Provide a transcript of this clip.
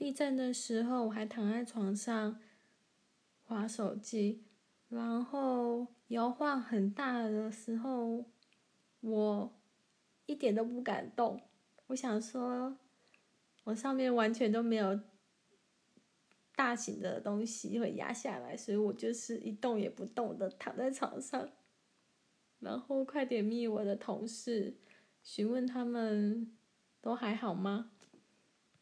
地震的时候我还躺在床上划手机，然后摇晃很大的时候我一点都不敢动，我想说我上面完全都没有大型的东西会压下来，所以我就是一动也不动的躺在床上，然后快点密我的同事，询问他们都还好吗？